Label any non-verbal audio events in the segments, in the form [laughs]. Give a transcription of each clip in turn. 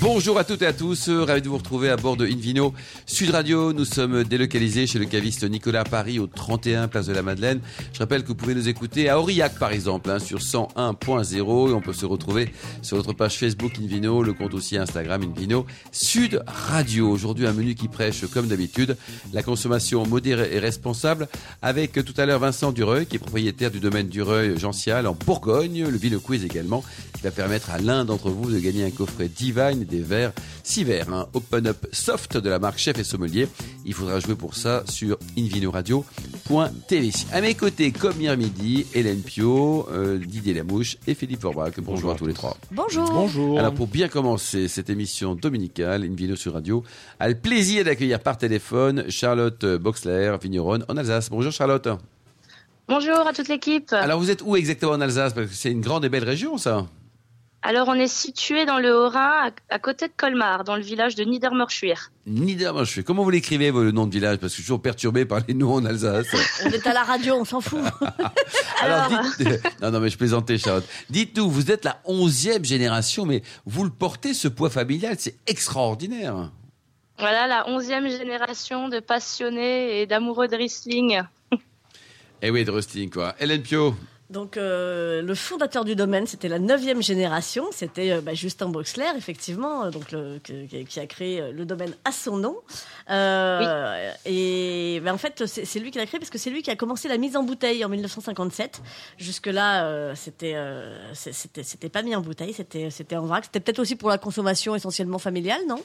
Bonjour à toutes et à tous, ravi de vous retrouver à bord de Invino Sud Radio. Nous sommes délocalisés chez le caviste Nicolas Paris au 31 Place de la Madeleine. Je rappelle que vous pouvez nous écouter à Aurillac par exemple hein, sur 101.0 et on peut se retrouver sur notre page Facebook Invino, le compte aussi Instagram Invino Sud Radio. Aujourd'hui un menu qui prêche comme d'habitude la consommation modérée et responsable avec tout à l'heure Vincent Dureuil qui est propriétaire du domaine Dureuil Gential en Bourgogne, le Ville Quiz également qui va permettre à l'un d'entre vous de gagner un coffret Divine des verres, 6 verres, un Open Up Soft de la marque Chef et Sommelier. Il faudra jouer pour ça sur invinoradio.tv. À mes côtés, comme hier midi, Hélène Pio, euh, Didier Lamouche et Philippe Forbach. Bonjour, Bonjour à, tous les trois. Bonjour. Bonjour. Alors pour bien commencer cette émission dominicale, Invino sur Radio, a le plaisir d'accueillir par téléphone Charlotte Boxler, vigneronne en Alsace. Bonjour Charlotte. Bonjour à toute l'équipe. Alors vous êtes où exactement en Alsace? Parce que c'est une grande et belle région ça. Alors, on est situé dans le Haut-Rhin, à, côté de Colmar, dans le village de Niedermorschwihr. Niedermorschwihr. Comment vous l'écrivez, le nom de village? Parce que je suis toujours perturbé par les noms en Alsace. [laughs] on est à la radio, on s'en fout. [laughs] Alors, dites... [laughs] non, non, mais je plaisantais, Charlotte. Dites-nous, vous êtes la onzième génération, mais vous le portez, ce poids familial, c'est extraordinaire. Voilà, la onzième génération de passionnés et d'amoureux de Riesling. eh oui, de Riesling, quoi. Hélène Pio donc euh, le fondateur du domaine, c'était la neuvième génération, c'était euh, bah, Justin Boxler, effectivement, euh, donc le, qui, qui, a créé le domaine à son nom. Oui. Et bah, en fait, c'est lui qui l'a créé parce que c'est lui qui a commencé la mise en bouteille en 1957. Jusque là, c'était c'était pas mis en bouteille, c'était c'était en vrac. C'était peut-être aussi pour la consommation essentiellement familiale, non?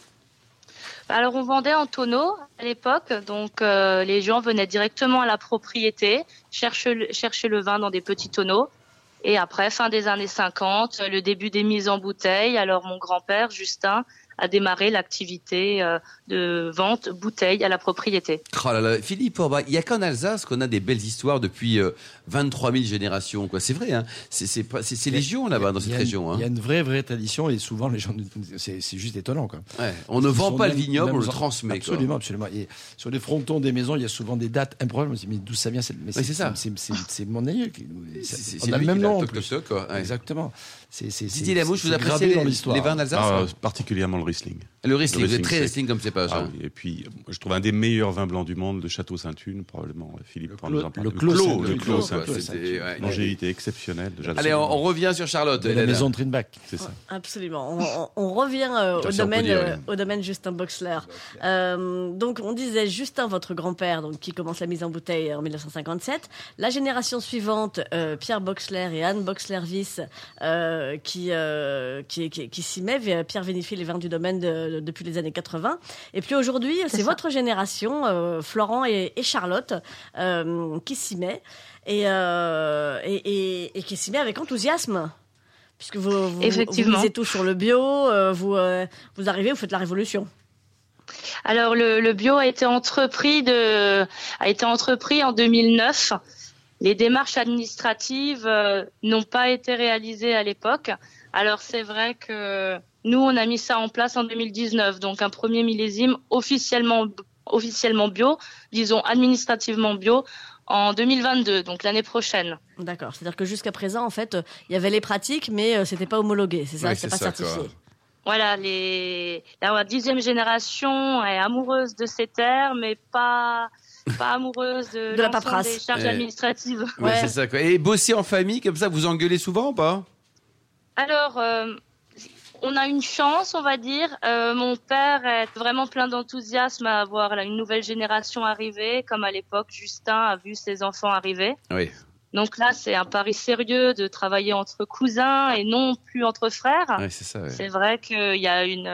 Alors on vendait en tonneaux à l'époque, donc euh, les gens venaient directement à la propriété, chercher, chercher le vin dans des petits tonneaux. Et après, fin des années 50, le début des mises en bouteille, alors mon grand-père, Justin, a démarré l'activité euh, de vente bouteille à la propriété. Oh là là, Philippe, il n'y a qu'en Alsace qu'on a des belles histoires depuis 23 euh, 000 générations. Quoi. C'est vrai, hein c'est légion là-bas dans cette région. Hein. Il y a une vraie, vraie tradition et souvent les gens, c'est juste étonnant. Quoi. Ouais, on ne vend pas le vignoble, on le transmet. Absolument, absolument. Et sur les frontons des maisons, il y a souvent des dates improbables. Mais d'où ça vient C'est ça. C'est mon aïeul. C'est le même nom. Exactement. Didier Lamouche, vous appréciez les, les vins d'Alsace ah, Particulièrement le Riesling. Le Riesling, vous êtes très Riesling comme cépage. Ah, oui. Et puis, je trouve un des meilleurs vins blancs du monde, le Château Saint-Une, probablement. Philippe pourra nous en parler. Le Clos, le Clos Saint-Une. Longévité exceptionnelle. Allez, on, revient sur Charlotte. la maison de Trinbach, c'est ça. Absolument. On, revient euh, au, domaine, euh, au domaine Justin Boxler. Euh, donc, on disait Justin, votre grand-père, donc qui commence la mise en bouteille en 1957. La génération suivante, Pierre Boxler et Anne Boxler-Viss, qui, qui, qui, qui s'y met. Pierre vérifie les vins du domaine de, depuis les années 80. Et puis aujourd'hui, c'est votre génération, euh, Florent et, et Charlotte, euh, qui s'y met et, euh, et, et, qui s'y met avec enthousiasme. Puisque vous, vous, Effectivement. vous tout sur le bio, euh, vous, euh, vous arrivez, vous faites la révolution. Alors le, le, bio a été entrepris de a été entrepris en 2009. Les démarches administratives euh, n'ont pas été réalisées à l'époque. Alors c'est vrai que nous, on a mis ça en place en 2019, donc un premier millésime officiellement, officiellement bio, disons administrativement bio, en 2022, donc l'année prochaine. D'accord. C'est-à-dire que jusqu'à présent, en fait, il y avait les pratiques, mais euh, c'était pas homologué, c'est ça, oui, c'est pas ça, certifié. Quoi. Voilà, les... la dixième génération est amoureuse de ces terres, mais pas pas amoureuse de, [laughs] de la paperasse. des charges administratives. Ouais, ouais. c'est ça. Quoi. Et bosser en famille, comme ça, vous engueulez souvent ou pas? Alors, euh, on a une chance, on va dire. Euh, mon père est vraiment plein d'enthousiasme à voir là, une nouvelle génération arriver, comme à l'époque Justin a vu ses enfants arriver. Oui. Donc là, c'est un pari sérieux de travailler entre cousins et non plus entre frères. Ouais, c'est. C'est vrai qu'il y a une,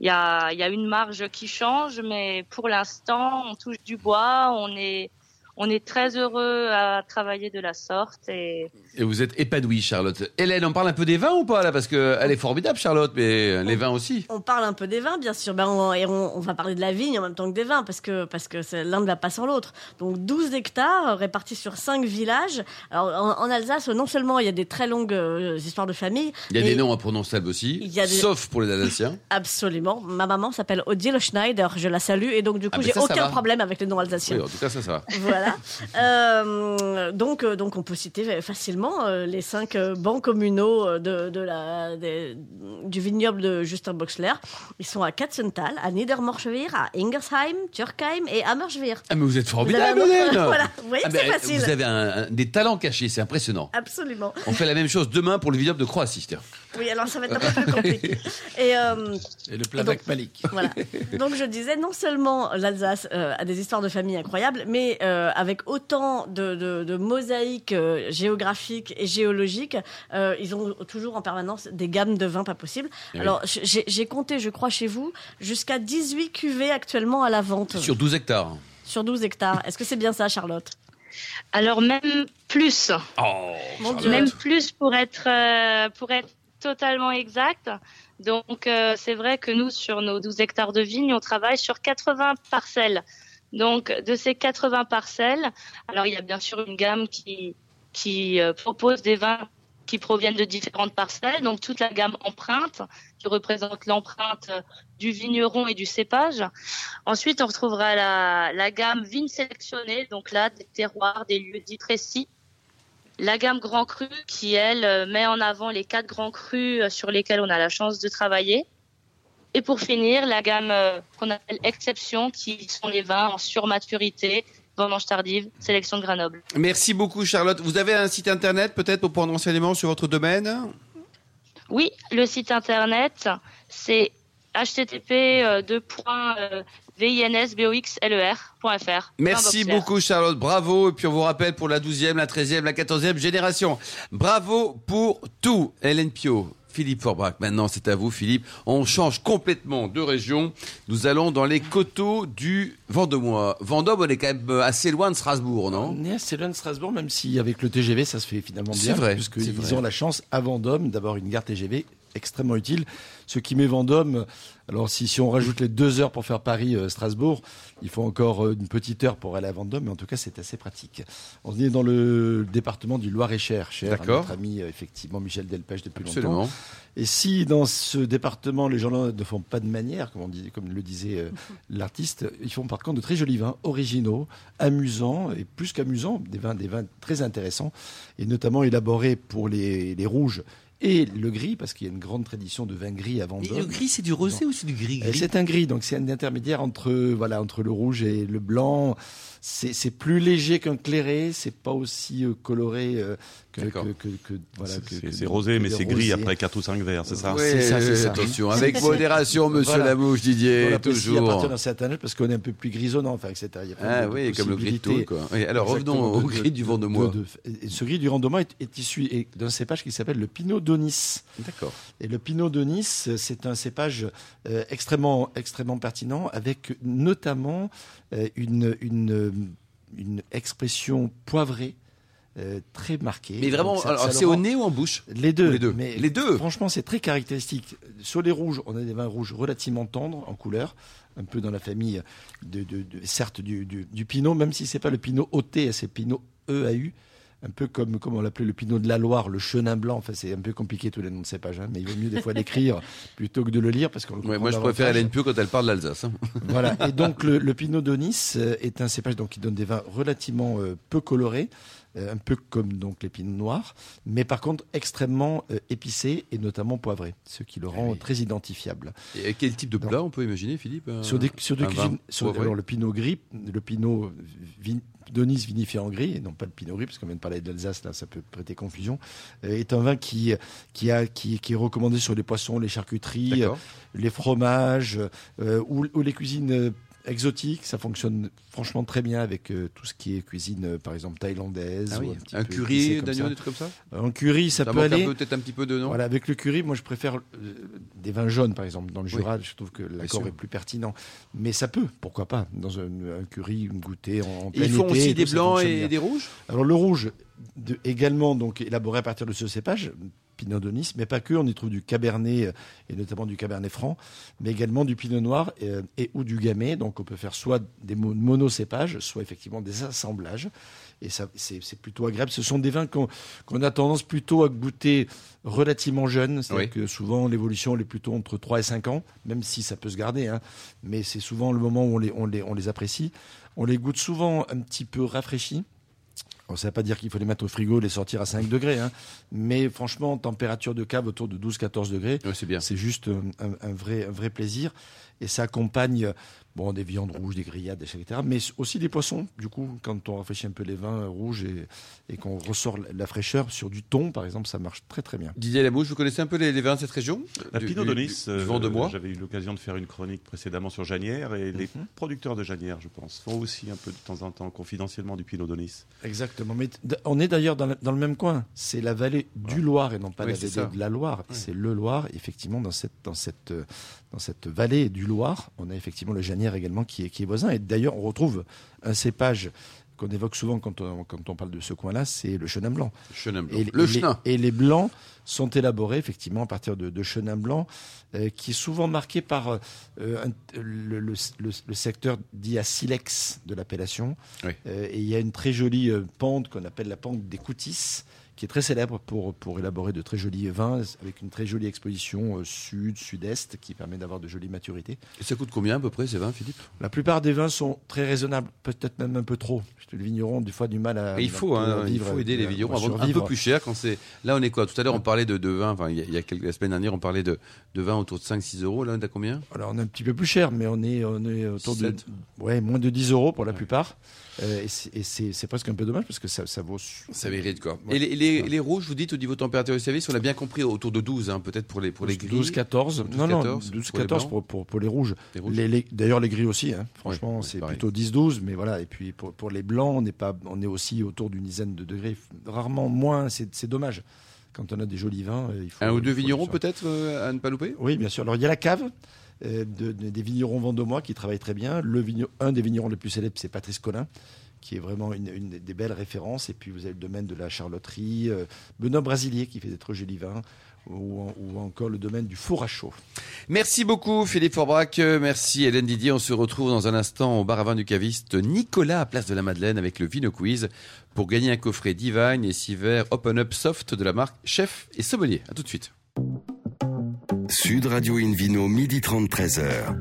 il y a, il y a une marge qui change, mais pour l'instant, on touche du bois, on est, on est très heureux à travailler de la sorte et. Et vous êtes épanouie, Charlotte. Hélène, on parle un peu des vins ou pas là? Parce que elle est formidable, Charlotte, mais les vins aussi. On parle un peu des vins, bien sûr. Ben, on, et on, on, va parler de la vigne en même temps que des vins, parce que parce que l'un ne va pas sans l'autre. Donc 12 hectares répartis sur 5 villages. Alors en, en, Alsace, non seulement il y a des très longues euh, histoires de famille. Il y a des noms imprononçables aussi, il y a des... sauf pour les Alsaciens. [laughs] Absolument. Ma maman s'appelle Odile Schneider, je la salue, et donc du coup ah, j'ai aucun problème avec les noms alsaciens. Oui, en tout cas ça, ça va. Voilà. Voilà. Euh, donc, euh, donc, on peut citer facilement euh, les cinq bancs communaux de, de la, du vignoble de Justin Boxler. Ils sont à Katzenthal, à Niedermorschwihr, à Ingersheim, Turkheim et à Merschwihr. Ah, mais vous êtes formidable, Voilà, vous voyez ah, c'est facile. Vous avez un, des talents cachés, c'est impressionnant. Absolument. On fait la même chose demain pour le vignoble de Croatie. Oui, alors ça va être un [laughs] peu plus compliqué. Et, et le plat avec Malik. Voilà. Donc je disais, non seulement l'Alsace a des histoires de famille incroyables, mais euh, avec autant de, mosaïques euh, géographiques et géologiques, euh, ils ont toujours en permanence des gammes de vins pas possibles. Eh Alors, j'ai compté, je crois, chez vous, jusqu'à 18 cuvées actuellement à la vente. Sur 12 hectares. Sur 12 hectares. Est-ce que c'est bien ça, Charlotte? Alors, même plus. Oh, même plus pour être, pour être totalement exact. Donc, c'est vrai que nous, sur nos 12 hectares de vignes, on travaille sur 80 parcelles. Donc, de ces 80 parcelles, alors il y a bien sûr une gamme qui, qui euh, propose des vins qui proviennent de différentes parcelles, donc toute la gamme empreinte, qui représente l'empreinte du vigneron et du cépage. Ensuite, on retrouvera la, la gamme vigne sélectionnée, donc là, des terroirs, des lieux dits précis. La gamme Grand Cru, qui, elle, met en avant les quatre grands crus sur lesquels on a la chance de travailler. Et pour finir, la gamme euh, qu'on appelle exception, qui sont les vins en surmaturité, vendange tardive, sélection de Grenoble. Merci beaucoup Charlotte. Vous avez un site internet peut-être pour prendre renseignement sur votre domaine? Oui, le site internet, c'est http euh, euh, vinsboxler.fr. Merci beaucoup Charlotte, bravo. Et puis on vous rappelle pour la 12e, la 13e, la 14e génération. Bravo pour tout, Hélène Pio. Philippe Forbach. Maintenant, c'est à vous, Philippe. On change complètement de région. Nous allons dans les coteaux du Vendômois. Vendôme, on est quand même assez loin de Strasbourg, non? On est assez loin de Strasbourg, même si avec le TGV, ça se fait finalement bien. C'est vrai. Puisqu'ils ont la chance, à Vendôme, d'avoir une gare TGV extrêmement utile. Ce qui met Vendôme, alors si, si on rajoute les deux heures pour faire Paris-Strasbourg, il faut encore euh, une petite heure pour aller à Vendôme, mais en tout cas c'est assez pratique. On est dans le département du Loir-et-Cher, cher à notre ami euh, effectivement Michel Delpech depuis Absolument. longtemps. Et si dans ce département les gens ne font pas de manière, comme, on dit, comme le disait euh, [laughs] l'artiste, ils font par contre de très jolis vins, originaux, amusants et plus qu'amusants, des vins, des vins très intéressants et notamment élaborés pour les, les rouges et le gris, parce qu'il y a une grande tradition de vin gris à Vendôme. Et le gris, c'est du rosé ou c'est du gris, gris C'est un gris, donc c'est un intermédiaire entre, voilà, entre le rouge et le blanc c'est plus léger qu'un clairé, c'est pas aussi euh, coloré euh, que, que, que, voilà. C'est rosé, mais c'est gris après 4 ou 5 verres, c'est ça Oui, c'est ça, ça, Attention, avec modération, monsieur voilà. Lamouche, Didier, voilà, toujours. À partir d'un certain âge, parce qu'on est un peu plus grisonnant, enfin, etc. Il y a ah oui, comme le gris de tout, quoi. Oui, alors revenons au gris du Vendômois. ce gris du Vendômois est, est issu d'un cépage qui s'appelle le Pinot d'Onis. D'accord. Et le Pinot d'Onis, c'est un cépage euh, extrêmement, extrêmement pertinent, avec notamment euh, une, une, une expression poivrée. Euh, très marquée. Mais vraiment, c'est au nez ou en bouche Les deux. Les deux. Mais les deux. Franchement, c'est très caractéristique. Sur les rouges, on a des vins rouges relativement tendres en couleur, un peu dans la famille de, de, de certes du, du, du, Pinot, même si c'est pas le Pinot OT, c'est Pinot EAU un peu comme, comme on l'appelait le Pinot de la Loire, le Chenin Blanc. Enfin, c'est un peu compliqué tous les noms de cépages, hein, mais il vaut mieux des fois [laughs] l'écrire plutôt que de le lire parce qu'on Moi, je préfère Hélène Pio quand elle parle d'Alsace. Hein. [laughs] Voilà. Et donc, le, le Pinot d'Onis euh, est un cépage donc, qui donne des vins relativement euh, peu colorés. Euh, un peu comme donc les pinots noirs, mais par contre extrêmement épicés et notamment poivrés, ce qui le rend très identifiable. Et quel type de plat on peut imaginer, Philippe Sur des, sur des cuisines, alors le pinot gris, le pinot Donis vinifié en gris, et non pas le Pinot Gris, parce qu'on vient de parler d'Alsace, là, ça peut prêter confusion, euh, est un vin qui, qui, a, qui, qui, est recommandé sur les poissons, les charcuteries, les fromages, euh, ou, ou, les cuisines exotique, ça fonctionne franchement très bien avec euh, tout ce qui est cuisine, euh, par exemple thaïlandaise. Ah un, curry d'agneau, des trucs comme ça? Un curry, ça, peut aller. Peut-être un petit peu de non. Voilà, avec le curry, moi je préfère euh, des vins jaunes, par exemple. Dans le Jura, je trouve que l'accord est plus pertinent. Mais ça peut, pourquoi pas, dans un, curry goûter en, en plein Ils font aussi des blancs et des rouges? Alors le rouge, de, également donc élaboré à partir de ce cépage, Pinot de Nice, mais pas que. On y trouve du Cabernet euh, et notamment du Cabernet Franc, mais également du Pinot Noir et, ou du Gamay. Donc on peut faire soit des monocépages, soit effectivement des assemblages. et ça, c'est plutôt agréable. Ce sont des vins qu'on a tendance plutôt à goûter relativement jeunes, c'est-à-dire que souvent l'évolution est plutôt entre 3 et 5 ans, même si ça peut se garder, hein. mais c'est souvent le moment où on les, on les, on les apprécie. On les goûte souvent un petit peu rafraîchis. Ça ne veut pas dire qu'il faut les mettre au frigo, les sortir à 5 degrés, hein. mais franchement, température de cave autour de 12-14 degrés, c'est juste un, vrai, un vrai plaisir. Et ça accompagne bon, des viandes rouges, des grillades, etc. Mais aussi des poissons. Du coup, quand on rafraîchit un peu les vins rouges et, et qu'on ressort la fraîcheur sur du thon, par exemple, ça marche très très bien. Didier Labouche, vous connaissez un peu les, vins de cette région? La Pinot Donis. Euh, J'avais eu l'occasion de faire une chronique précédemment sur Janière et les mhm. producteurs de Janière, je pense, font aussi un peu de temps en temps confidentiellement du Pinot Donis. Exactement. Mais on est d'ailleurs dans, le même coin. C'est la vallée du Loir et non pas la vallée de la Loire. C'est le Loir, effectivement, dans cette, dans cette, dans cette vallée du Loir. On a effectivement le Janière également qui est, qui est voisin. Et d'ailleurs, on retrouve un cépage qu'on évoque souvent quand on, quand on parle de ce coin-là, c'est le chenin blanc. Chenin blanc. Et, le les, et les blancs sont élaborés effectivement à partir de, de chenin blanc, euh, qui est souvent marqué par euh, le, le, secteur dit à silex de l'appellation. Euh, et il y a une très jolie pente qu'on appelle la pente des coutisses, qui est très célèbre pour, pour élaborer de très jolis vins, avec une très jolie exposition euh, sud, sud-est, qui permet d'avoir de jolies maturités. Et ça coûte combien à peu près ces vins, Philippe? La plupart des vins sont très raisonnables, peut-être même un peu trop. Le vigneron, des fois, du mal à. il faut, hein, il faut aider les vignerons à vendre un peu plus cher quand c'est. Là, on est quoi? Tout à l'heure, on parlait de, de vins, enfin, il y, a, quelques, la semaine dernière, on parlait de, de vins autour de 5-6 euros. Là, on est à combien? Alors, on est un petit peu plus cher, mais on est, on est autour de. Ouais, moins de 10 euros pour la plupart. Euh, et c'est presque un peu dommage parce que ça, ça vaut. Ça mérite quoi. Et les, les, rouges, vous dites au niveau température de service, on l'a bien compris, autour de 12, hein, peut-être pour les, pour les gris. 12, 14. non, non, 12, 14 pour, pour, pour, les rouges. Les D'ailleurs, les gris aussi. Hein. Franchement, c'est plutôt 10, 12. Mais voilà. Et puis pour, pour les blancs, on est, pas, on est aussi autour d'une dizaine de degrés. Rarement moins. C'est dommage quand on a des jolis vins. Il faut, un ou deux vignerons peut-être euh, à ne pas louper? Oui, bien sûr. Alors il y a la cave. Euh, de, des vignerons vendômois qui travaillent très bien. Un des vignerons les plus célèbres, c'est Patrice Collin, qui est vraiment une, des belles références. Et puis vous avez le domaine de la charloterie, euh, Benoît Brasilier qui fait des très jolis vins. Ou, encore le domaine du four à chaud. Merci beaucoup Philippe Forbrac, merci Hélène Didier. On se retrouve dans un instant au bar à vin du caviste Nicolas à Place de la Madeleine avec le Vino Quiz pour gagner un coffret Divine et six verres Open Up Soft de la marque Chef et Sommelier. A tout de suite. Sud Radio Invino, midi 30, 13h.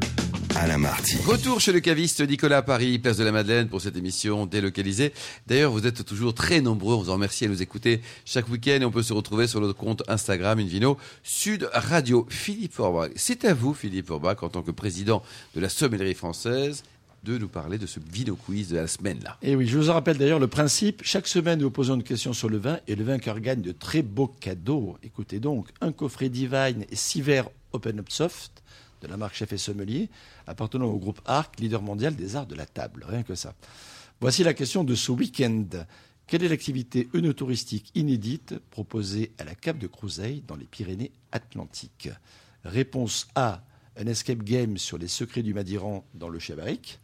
Retour chez le caviste Nicolas Paris, place de la Madeleine pour cette émission délocalisée. D'ailleurs, vous êtes toujours très nombreux. On vous en remercie à nous écouter chaque week-end et on peut se retrouver sur notre compte Instagram Invino Sud Radio. Philippe Forbach, c'est à vous, Philippe Forbach, en tant que président de la sommellerie française de nous parler de ce vino quiz de la semaine là. Et oui, je vous en rappelle d'ailleurs le principe. Chaque semaine, nous posons une question sur le vin et le vainqueur gagne de très beaux cadeaux. Écoutez donc, un coffret Divine et six verres Open Up Soft de la marque Chef et Sommelier, appartenant au groupe ARC, leader mondial des arts de la table. Rien que ça. Voici la question de ce week-end. Quelle est l'activité œnotouristique inédite proposée à la Cape de Crouseille dans les Pyrénées-Atlantiques? Réponse A, un escape game sur les secrets du Madiran dans le Chabaric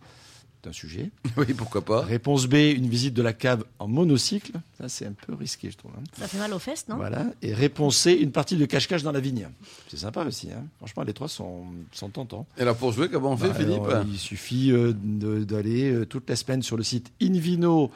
un sujet. [laughs] Oui, pourquoi pas. Réponse B, une visite de la cave en monocycle. Ça, c'est un peu risqué, je trouve. Hein. Ça fait mal aux fesses, non? Voilà. Et réponse C, une partie de cache-cache dans la vigne. C'est sympa aussi. Hein. Franchement, les trois sont, sont tentants. Et alors, pour jouer, comment on fait, bah, Philippe? Il suffit euh, d'aller euh, toute la semaine sur le site Invino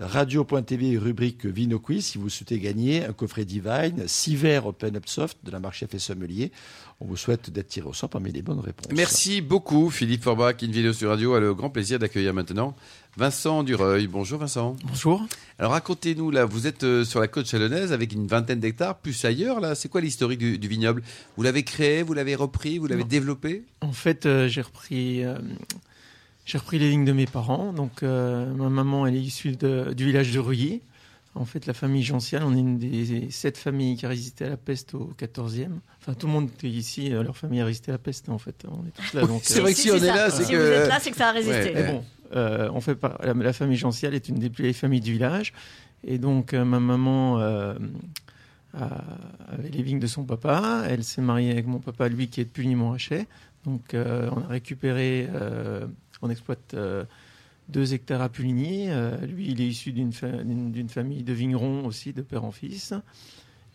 radio.tv rubrique Vino Quiz si vous souhaitez gagner un coffret Divine, 6 verres Open Up Soft de la marque Chef et Sommelier. On vous souhaite d'être tiré au sort parmi les bonnes réponses. Merci beaucoup Philippe Forbach, Invino sur Radio a le grand plaisir d'accueillir maintenant Vincent Dureuil. Bonjour Vincent. Bonjour. Alors racontez-nous là, vous êtes euh, sur la côte chalonnaise avec une vingtaine d'hectares, plus ailleurs là. C'est quoi l'historique du, vignoble? Vous l'avez créé, vous l'avez repris, vous l'avez développé? En fait, euh, j'ai repris. Euh, j'ai repris les lignes de mes parents. Donc, euh, ma maman, elle est issue du village de Ruyer. En fait, la famille Gential, on est une des sept familles qui a résisté à la peste au 14e. Enfin, tout le monde est ici, euh, leur famille a résisté à la peste, en fait. On est tous là. c'est vrai que si, on est, là, c'est que. vous êtes là, c'est que ça a résisté. bon, euh, on fait pas, la, famille Gential est une des plus vieilles familles du village. Et donc, ma maman avait les vignes de son papa. Elle s'est mariée avec mon papa, lui, qui est de Puny-Montrachet. Donc, on a récupéré on exploite euh, deux hectares à Puligny. Euh, lui, il est issu d'une famille de vignerons aussi, de père en fils.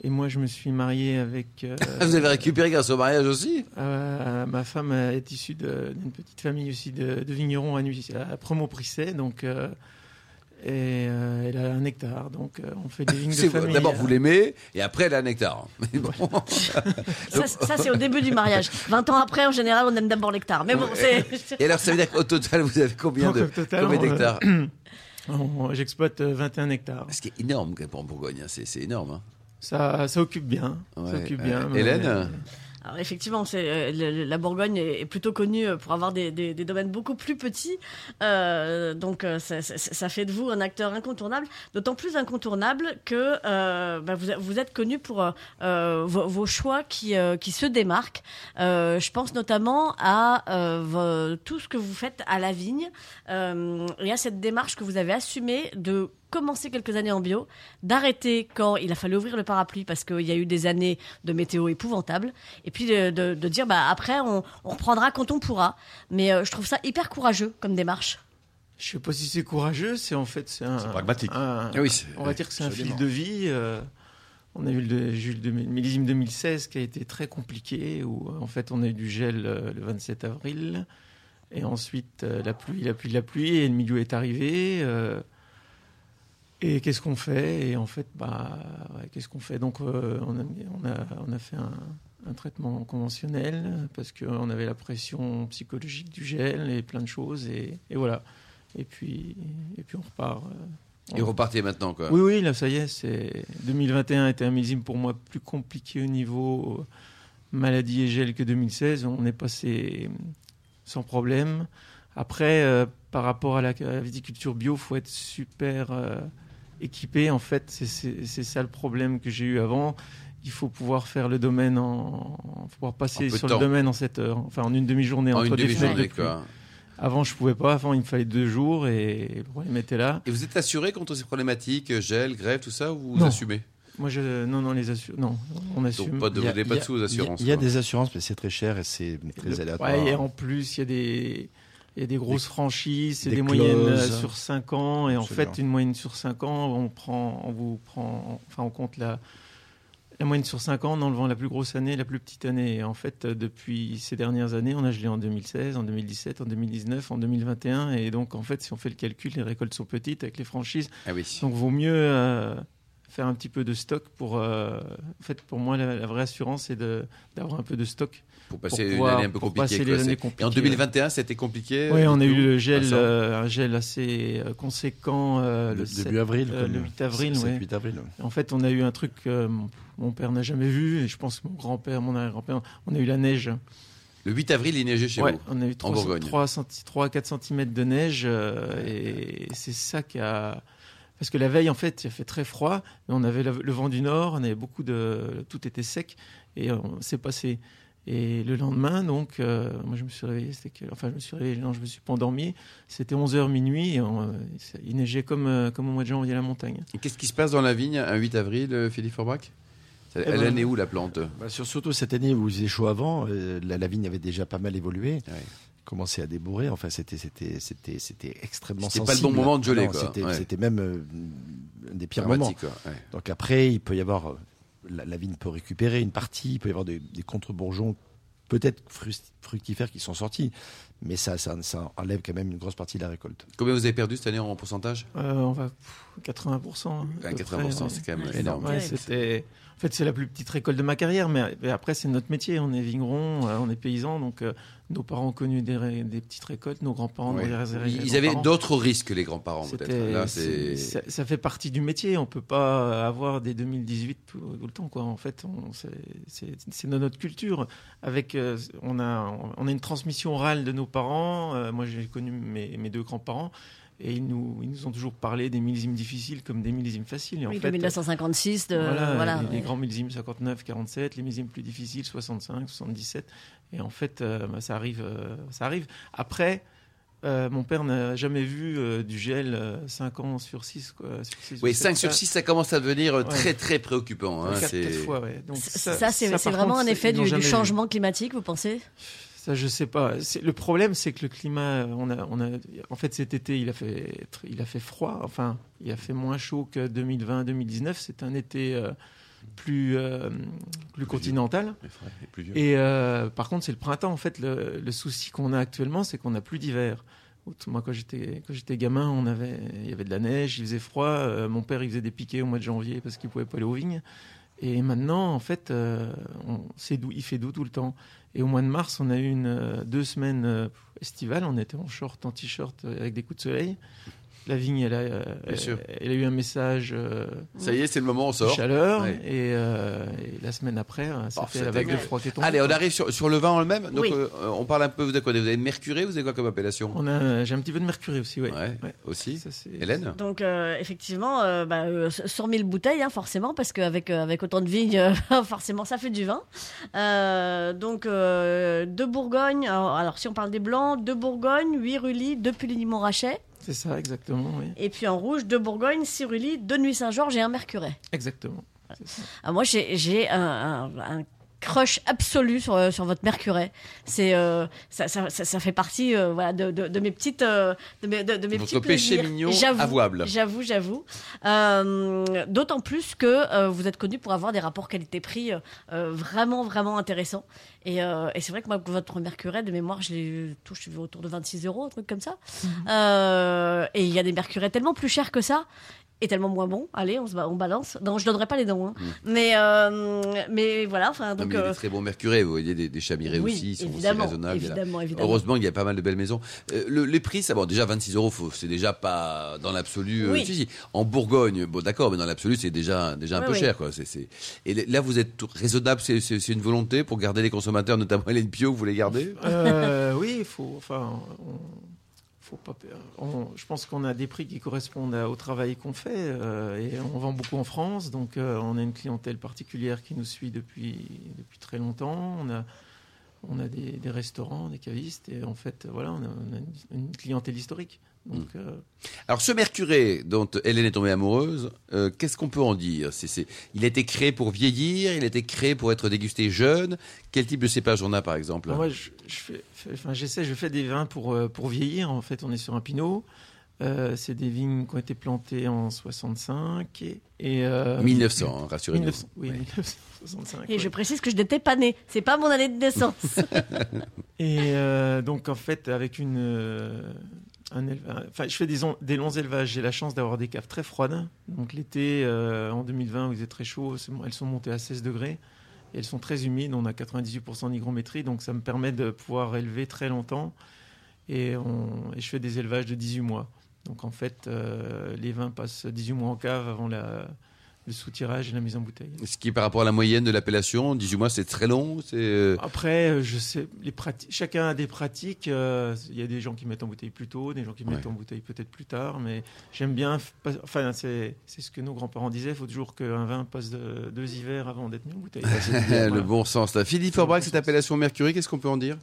Et moi, je me suis marié avec. Euh, [laughs] Vous avez récupéré grâce au mariage aussi? Ma femme est issue d'une petite famille aussi de, vignerons à, à Promont-Prisset. Donc, Et euh, elle a un hectare, donc euh, on fait des vignes de [laughs] famille. D'abord, vous l'aimez, et après, elle a un hectare. [laughs] ça, c'est au début du mariage. 20 ans après, en général, on aime d'abord l'hectare. Mais bon, c'est... Et alors, ça veut dire qu'au total, vous avez combien, de, combien d'hectares [clears throat] J'exploite 21 hectares. Ce qui est énorme pour Bourgogne, hein. c'est énorme. Hein. Ça, ça occupe bien. Ça occupe bien Hélène? Effectivement, euh, la Bourgogne est, plutôt connue pour avoir des, domaines beaucoup plus petits, euh, donc euh, ça, fait de vous un acteur incontournable, d'autant plus incontournable que bah, vous, êtes connu pour vos, choix qui, qui se démarquent. je pense notamment à tout ce que vous faites à la vigne. Et à cette démarche que vous avez assumée de commencer quelques années en bio, d'arrêter quand il a fallu ouvrir le parapluie parce qu'il y a eu des années de météo épouvantables, et puis de, dire bah, après on, reprendra quand on pourra. Mais euh, je trouve ça hyper courageux comme démarche. Je sais pas si c'est courageux, c'est en fait c'est un, pragmatique. Ah on va dire que c'est un fil de vie. Euh, on a eu le, millésime 2016 qui a été très compliqué, où en fait on a eu du gel euh, le 27 avril, et ensuite la pluie, la pluie, la pluie, et le milieu est arrivé. Et qu'est-ce qu'on fait? Et en fait, bah, qu'est-ce qu'on fait? Donc, euh, on, a, on, a, on, a, fait un, traitement conventionnel parce qu'on avait la pression psychologique du gel et plein de choses. Et, voilà. Et puis, et puis on repart. Euh, et repartez maintenant, quoi. Oui, oui, là, ça y est. C'est 2021 était un millésime pour moi plus compliqué au niveau maladie et gel que 2016. On est passé sans problème. Après, euh, par rapport à la, viticulture bio, faut être super équipé. En fait, c'est ça le problème que j'ai eu avant. Il faut pouvoir faire le domaine en, pouvoir passer sur le domaine en 7 heures, enfin en une demi-journée entre une demi Avant, je pouvais pas. Avant, il me fallait deux jours et le problème était là. Et vous êtes assuré contre ces problématiques, gel, grève, tout ça, ou vous assumez? Moi, je... non, non, les assur... non, on assume. Donc, pas de, il pas de sous-assurance. Il y, a des assurances, mais c'est très cher et c'est très aléatoire. Ouais, et en plus, il y a des, il y a des grosses franchises, c'est des, moyennes sur 5 ans. Et en fait, une moyenne sur 5 ans, on, prend, on vous prend, enfin, on compte la, la moyenne sur 5 ans en enlevant la plus grosse année la plus petite année. Et en fait, depuis ces dernières années, on a gelé en 2016, en 2017, en 2019, en 2021. Et donc, en fait, si on fait le calcul, les récoltes sont petites avec les franchises. Ah oui. Donc, vaut mieux euh, faire un petit peu de stock pour. en fait, pour moi, la, la vraie assurance, c'est d'avoir un peu de stock pour passer une année un peu compliquée. Et en 2021, c'était compliqué Oui, on a eu le gel, euh, un gel assez euh, conséquent euh, le, début avril, le 8 avril. 7, 8 avril En fait, on a eu un truc que mon père n'a jamais vu, et je pense que mon grand-père, mon arrière-grand-père, on a eu la neige. Le 8 avril, il neigeait chez vous On a eu 3, en 3, 3 4 cm de neige, et c'est ça qui a. Parce que la veille, en fait, il a fait très froid, mais on avait le, vent du nord, on avait beaucoup de. Tout était sec, et on s'est passé. Et le lendemain, donc, euh, moi je me suis réveillé, que, enfin je me suis réveillé, non, je me suis pas endormi, c'était 11h minuit, et il neigeait comme, euh, comme au mois de janvier à la montagne. Et qu'est-ce qui se passe dans la vigne un 8 avril, euh, Philippe Forbach eh Elle ben, est où la plante? Bah, Surtout cette année où vous faisiez chaud avant, la, vigne avait déjà pas mal évolué. Commençait à débourrer. Enfin, c'était c'était c'était c'était extrêmement C'était pas le bon moment de geler. C'était même un des pires moments. Donc après, il peut y avoir la, vigne peut récupérer une partie, il peut y avoir des, contre-bourgeons peut-être fructifères qui sont sortis, mais ça, ça, enlève quand même une grosse partie de la récolte. Combien vous avez perdu cette année en pourcentage? Euh, On va 80%. 80%, c'est quand même énorme. c'était en fait, c'est la plus petite récolte de ma carrière, mais après, c'est notre métier. On est vigneron, euh, on est paysan, donc euh, nos parents ont connu des, petites récoltes, nos grands-parents ont Ils avaient d'autres risques, les grands-parents, peut-être. Ça, fait partie du métier. On peut pas avoir des 2018 tout, le temps, quoi. En fait, c'est dans notre culture. Avec, euh, on a, on a une transmission orale de nos parents. moi, j'ai connu mes, mes deux grands-parents. Et ils nous, ils nous ont toujours parlé des millésimes difficiles comme des millésimes faciles. Et oui, en fait, 1956, de, voilà, les, grands millésimes 59, 47, les millésimes plus difficiles 65, 77. Et en fait, euh, bah, ça arrive, euh, ça arrive. Après, euh, mon père n'a jamais vu du gel 5 ans sur 6. Quoi, oui, 5 sur 6, ça commence à devenir très très préoccupant. Hein, fois, ouais. Donc, ça, ça c'est vraiment un effet du, changement climatique, vous pensez? Ça, je sais pas. Le problème, c'est que le climat, on a, on a, en fait, cet été, il a fait, il a fait froid. Enfin, il a fait moins chaud que 2020-2019. C'est un été euh, plus, euh, plus continental. Et, euh, par contre, c'est le printemps. En fait, le, souci qu'on a actuellement, c'est qu'on n'a plus d'hiver. moi, quand j'étais quand j'étais gamin, on avait il y avait de la neige, il faisait froid. mon père, il faisait des piquets au mois de janvier parce qu'il pouvait pas aller aux vignes. Et maintenant, en fait, on, doux, il fait doux tout le temps. Et au mois de mars, on a eu une, deux semaines estivales. On était en short, en t-shirt, avec des coups de soleil la vigne, elle a, euh, elle, a eu un message. Euh, ça y est, c'est le moment, on sort. Chaleur. Euh, et, la semaine après, ça oh, fait la vague de froid qui est tombée. Allez, on arrive sur, le vin en lui-même. Donc, on parle un peu. Vous avez quoi Vous avez mercuré Vous avez quoi comme appellation? On a, j'ai un petit peu de mercuré aussi, ouais. Aussi. Hélène? Donc, effectivement, bah, 100 000 bouteilles, hein, forcément, parce qu'avec avec autant de vignes, [laughs] forcément, ça fait du vin. donc, de Bourgogne. Alors, si on parle des blancs, de Bourgogne, 8 Rully, 2 Puligny-Montrachet. C'est ça, exactement. Oui. Et puis en rouge, de Bourgogne, Cirulie, de Nuit-Saint-Georges et un Mercuret. Exactement. Ah, moi, j'ai un, un, crush absolu sur, euh, sur votre Mercuret. C'est euh, ça, ça, ça, fait partie euh, voilà de, de, de, mes petites de mes, de, mes petits péché mignon avouable. J'avoue, j'avoue. D'autant plus que vous êtes connu pour avoir des rapports qualité-prix vraiment vraiment intéressants. Et, et c'est vrai que moi votre Mercuret de mémoire je l'ai touche autour de 26 euros un truc comme ça. Mhm. et il y a des Mercurets tellement plus chers que ça est tellement moins bon. Allez, on, se, on balance. Non, je donnerai pas les dents. Hein. Mm. Mais, euh, mais voilà. Enfin, donc, il y a des euh, très bons mercurés. Vous voyez, des, des chamirés aussi, ils sont aussi raisonnables. Évidemment, Heureusement, il y a pas mal de belles maisons. Euh, les prix, ça, bon, déjà 26 euros, c'est déjà pas dans l'absolu. En Bourgogne, bon, d'accord, mais dans l'absolu, c'est déjà, déjà un peu cher, quoi. C'est, Et là, vous êtes raisonnable. C'est une volonté pour garder les consommateurs, notamment les Pio, vous les gardez Oui, il faut. Enfin, faut pas, je pense qu'on a des prix qui correspondent au travail qu'on fait euh, et on vend beaucoup en France, donc euh, on a une clientèle particulière qui nous suit depuis, depuis très longtemps. On a, on a des, restaurants, des cavistes et en fait, voilà, on a, une clientèle historique. Hmm. Euh, Alors ce Mercuré dont Hélène est tombée amoureuse, euh, qu'est-ce qu'on peut en dire Il a été créé pour vieillir, il a été créé pour être dégusté jeune. Quel type de cépage on a par exemple? Moi, je, fais, enfin, j'essaie, je fais des vins pour, euh, pour vieillir. En fait, on est sur un pinot. c'est des vignes qui ont été plantées en 65 et, et 1900, hein, rassurez-nous. oui, 1965. Et je précise que je n'étais pas né, c'est pas mon année de naissance. [laughs] et donc en fait, avec une je fais des, longs élevages. J'ai la chance d'avoir des caves très froides. Donc l'été, euh, en 2020, où il faisait très chaud, elles sont montées à 16 degrés. Elles sont très humides. On a 98% d'hygrométrie. Donc ça me permet de pouvoir élever très longtemps. Et, je fais des élevages de 18 mois. Donc en fait, euh, les vins passent 18 mois en cave avant la, le soutirage et la mise en bouteille. Ce qui, par rapport à la moyenne de l'appellation, 18 mois, c'est très long c'est... Euh, Après, euh, je sais, les chacun a des pratiques. Euh, il y a des gens qui mettent en bouteille plus tôt, des gens qui mettent en bouteille peut-être plus tard, mais j'aime bien. Enfin, c'est, ce que nos grands-parents disaient il faut toujours qu'un vin passe de, deux hivers avant d'être mis en bouteille. [laughs] le bon sens. Philippe Forbrac, cette appellation Mercury, qu'est-ce qu'on peut en dire?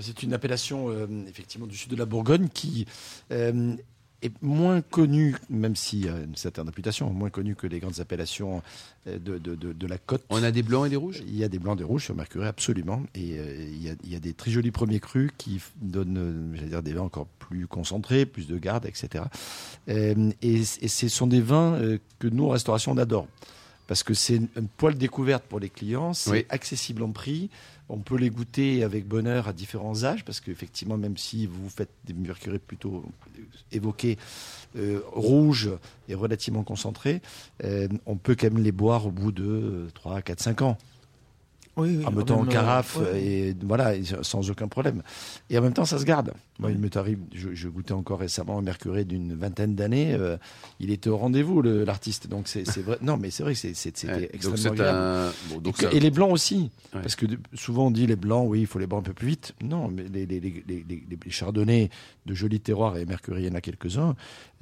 C'est une appellation effectivement du sud de la Bourgogne qui est moins connu, même s'il y a une certaine réputation, moins connu que les grandes appellations euh, de, de, de, la côte. On a des blancs et des rouges? Il y a des blancs et des rouges sur Mercury, absolument. Et euh, il, y a, il, y a, des très jolis premiers crus qui donnent euh, j'allais dire, des vins encore plus concentrés, plus de garde, etc. et, et, ce sont des vins que nous, en restauration, on adore. Parce que c'est une poêle découverte pour les clients, c'est accessible en prix. On peut les goûter avec bonheur à différents âges, parce qu'effectivement, même si vous faites des mercurés plutôt évoqués, euh, rouges et relativement concentrés, euh, on peut quand même les boire au bout de 3, 4, 5 ans en mettant en carafe et voilà sans aucun problème. Et en même temps ça se garde. Moi il me t'arrive je, goûtais encore récemment un mercuré d'une vingtaine d'années euh, il était au rendez-vous l'artiste. Donc c'est vrai non mais c'est vrai que c'était extrêmement agréable. et, les blancs aussi. Parce que souvent on dit les blancs oui il faut les boire un peu plus vite. Non mais les, les, les, les chardonnays de jolis terroirs et mercuré il y en a quelques-uns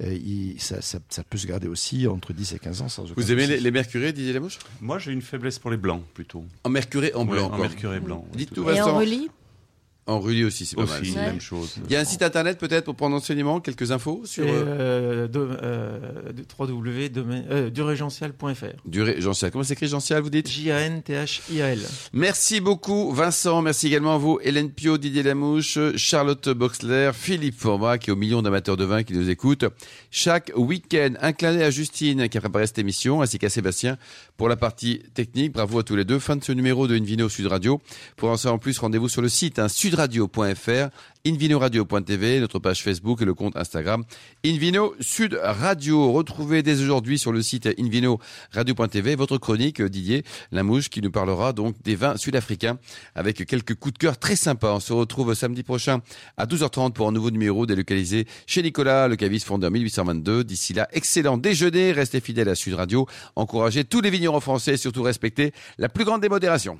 euh, ça, ça, ça, peut se garder aussi entre 10 et 15 ans sans aucun vous aimez les, mercurés Didier Lamouche? Moi j'ai une faiblesse pour les blancs plutôt. En mercuré en blanc. en mercuré blanc. Dites tout, Et en relis en Rully aussi, c'est pas mal. Aussi, même chose. Il y a un site internet peut-être pour prendre enseignement, quelques infos sur. Euh, euh, www euh, Durégential. Comment s'écrit Gential, vous dites? J-A-N-T-H-I-A-L. Merci beaucoup, Vincent. Merci également à vous, Hélène Pio, Didier Lamouche, Charlotte Boxler, Philippe Format, qui est aux millions d'amateurs de vin qui nous écoutent. Chaque week-end, un clin d'œil à Justine qui a préparé cette émission, ainsi qu'à Sébastien pour la partie technique. Bravo à tous les deux. Fin de ce numéro de Invino Sud Radio. Pour en savoir plus, rendez-vous sur le site hein, Sud sudradio.fr, invinoradio.tv, notre page Facebook et le compte Instagram Invino Sud Radio. Retrouvez dès aujourd'hui sur le site invinoradio.tv votre chronique Didier Lamouche qui nous parlera donc des vins sud-africains avec quelques coups de cœur très sympas. On se retrouve samedi prochain à 12h30 pour un nouveau numéro délocalisé chez Nicolas, le caviste fondé en 1822. D'ici là, excellent déjeuner, restez fidèles à Sud Radio, encouragez tous les vignerons français et surtout respectez la plus grande démodération.